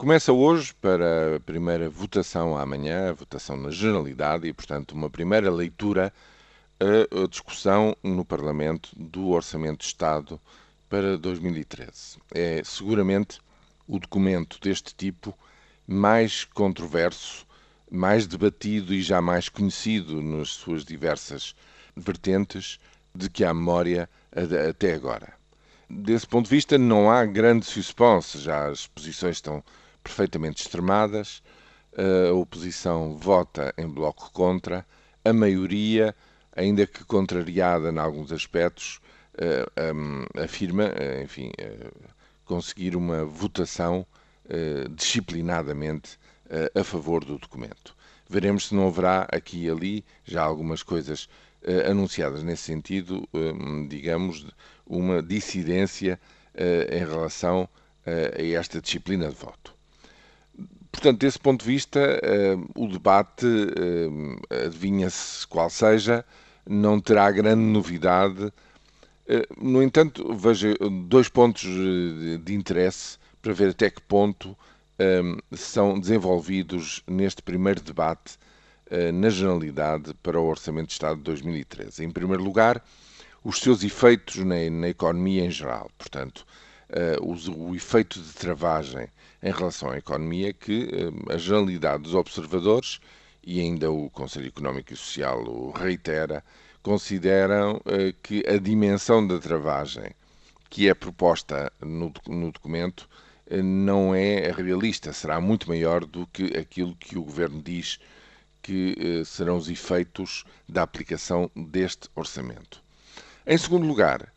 Começa hoje para a primeira votação amanhã, a votação na generalidade e, portanto, uma primeira leitura, a discussão no Parlamento do Orçamento de Estado para 2013. É seguramente o documento deste tipo mais controverso, mais debatido e já mais conhecido nas suas diversas vertentes de que há memória até agora. Desse ponto de vista, não há grande suspense, já as posições estão perfeitamente extremadas, a oposição vota em bloco contra, a maioria, ainda que contrariada em alguns aspectos, eh, afirma, eh, enfim, eh, conseguir uma votação disciplinadamente a favor do documento. Veremos se não haverá aqui e ali já algumas coisas anunciadas nesse sentido, digamos, uma dissidência em relação a esta disciplina de voto. Portanto, desse ponto de vista, o debate, adivinha-se qual seja, não terá grande novidade. No entanto, vejo dois pontos de interesse para ver até que ponto são desenvolvidos neste primeiro debate na generalidade para o Orçamento de Estado de 2013. Em primeiro lugar, os seus efeitos na, na economia em geral. Portanto, o, o, efeito de travagem em relação à economia que uh, a generalidade dos observadores e ainda o Conselho Económico e Social o reitera, consideram uh, que a dimensão da travagem que é proposta no, no documento não é realista, será muito maior do que aquilo que o Governo diz que serão os efeitos da aplicação deste orçamento. Em segundo lugar,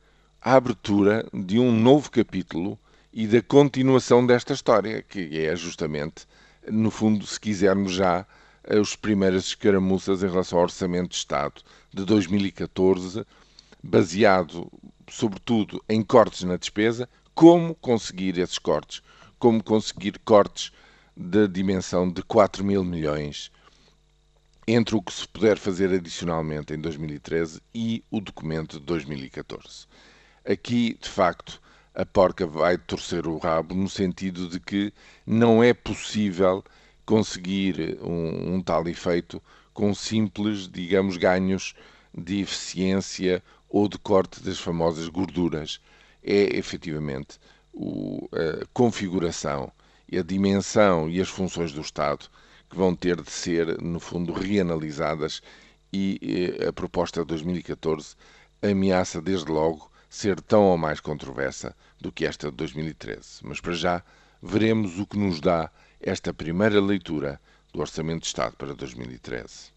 a abertura de um novo capítulo e da continuação desta história, que é justamente, no fundo, se quisermos já, as primeiras escaramuças em relação ao Orçamento de Estado de 2014, baseado, sobretudo, em cortes na despesa, como conseguir esses cortes, como conseguir cortes da dimensão de 4 mil milhões entre o que se puder fazer adicionalmente em 2013 e o documento de 2014. Aqui, de facto, a porca vai torcer o rabo no sentido de que não é possível conseguir um, um tal efeito com simples, digamos, ganhos de eficiência ou de corte das famosas gorduras. É efetivamente o, a configuração a dimensão e as funções do Estado que vão ter de ser, no fundo, reanalisadas e a proposta de 2014 ameaça, desde logo, ser tão ou mais controversa do que esta de 2013. Mas para já veremos o que nos dá esta primeira leitura do Orçamento de Estado para 2013.